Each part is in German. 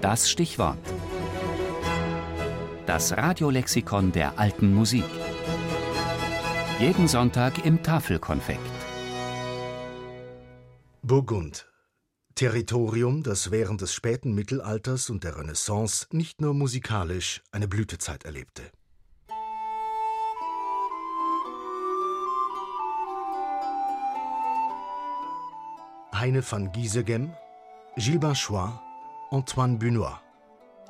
Das Stichwort. Das Radiolexikon der alten Musik. Jeden Sonntag im Tafelkonfekt. Burgund. Territorium, das während des späten Mittelalters und der Renaissance nicht nur musikalisch eine Blütezeit erlebte. Heine van Giesegem, Gilles Banchois, Antoine Bunois.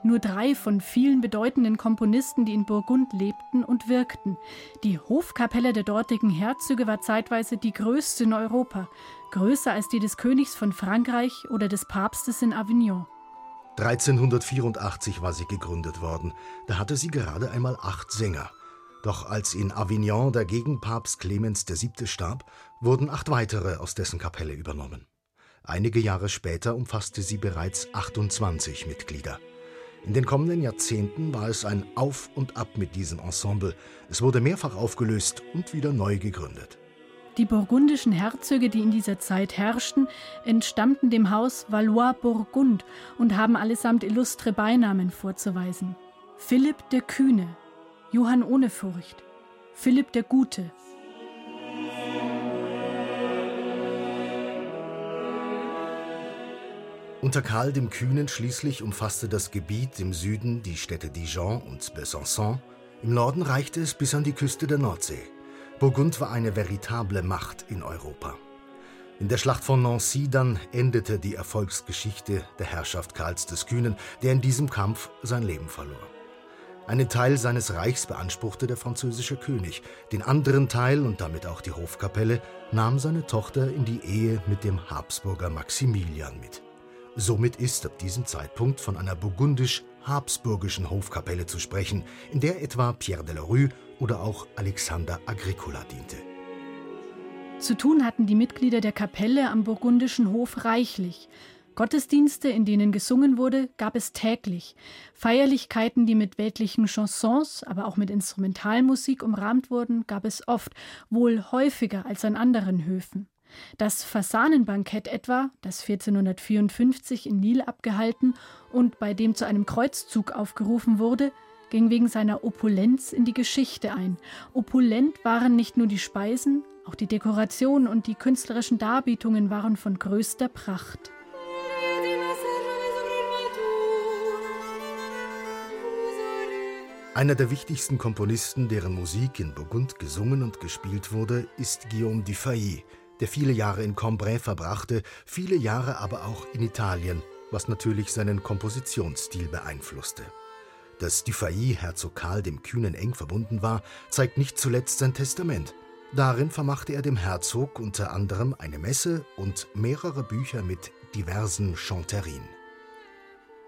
Nur drei von vielen bedeutenden Komponisten, die in Burgund lebten und wirkten. Die Hofkapelle der dortigen Herzöge war zeitweise die größte in Europa, größer als die des Königs von Frankreich oder des Papstes in Avignon. 1384 war sie gegründet worden. Da hatte sie gerade einmal acht Sänger. Doch als in Avignon der Gegenpapst Clemens VII. starb, wurden acht weitere aus dessen Kapelle übernommen. Einige Jahre später umfasste sie bereits 28 Mitglieder. In den kommenden Jahrzehnten war es ein Auf und Ab mit diesem Ensemble. Es wurde mehrfach aufgelöst und wieder neu gegründet. Die burgundischen Herzöge, die in dieser Zeit herrschten, entstammten dem Haus Valois-Burgund und haben allesamt illustre Beinamen vorzuweisen. Philipp der Kühne, Johann ohne Furcht, Philipp der Gute, Unter Karl dem Kühnen schließlich umfasste das Gebiet im Süden die Städte Dijon und Besançon, im Norden reichte es bis an die Küste der Nordsee. Burgund war eine veritable Macht in Europa. In der Schlacht von Nancy dann endete die Erfolgsgeschichte der Herrschaft Karls des Kühnen, der in diesem Kampf sein Leben verlor. Einen Teil seines Reichs beanspruchte der französische König, den anderen Teil und damit auch die Hofkapelle nahm seine Tochter in die Ehe mit dem Habsburger Maximilian mit. Somit ist ab diesem Zeitpunkt von einer burgundisch-habsburgischen Hofkapelle zu sprechen, in der etwa Pierre de la Rue oder auch Alexander Agricola diente. Zu tun hatten die Mitglieder der Kapelle am burgundischen Hof reichlich. Gottesdienste, in denen gesungen wurde, gab es täglich. Feierlichkeiten, die mit weltlichen Chansons, aber auch mit Instrumentalmusik umrahmt wurden, gab es oft, wohl häufiger als an anderen Höfen. Das Fasanenbankett etwa, das 1454 in Nil abgehalten und bei dem zu einem Kreuzzug aufgerufen wurde, ging wegen seiner Opulenz in die Geschichte ein. Opulent waren nicht nur die Speisen, auch die Dekoration und die künstlerischen Darbietungen waren von größter Pracht. Einer der wichtigsten Komponisten, deren Musik in Burgund gesungen und gespielt wurde, ist Guillaume Dufay, der viele Jahre in Cambrai verbrachte, viele Jahre aber auch in Italien, was natürlich seinen Kompositionsstil beeinflusste. Dass Dufay Herzog Karl dem Kühnen eng verbunden war, zeigt nicht zuletzt sein Testament. Darin vermachte er dem Herzog unter anderem eine Messe und mehrere Bücher mit diversen Chanterien.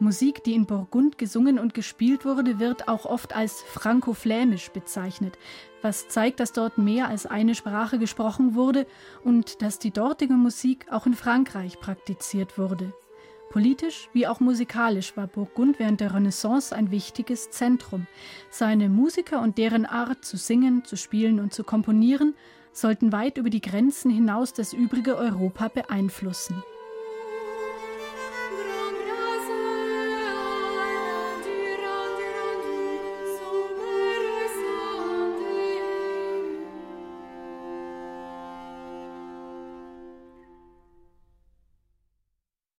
Musik, die in Burgund gesungen und gespielt wurde, wird auch oft als frankoflämisch bezeichnet, was zeigt, dass dort mehr als eine Sprache gesprochen wurde und dass die dortige Musik auch in Frankreich praktiziert wurde. Politisch wie auch musikalisch war Burgund während der Renaissance ein wichtiges Zentrum. Seine Musiker und deren Art zu singen, zu spielen und zu komponieren sollten weit über die Grenzen hinaus das übrige Europa beeinflussen.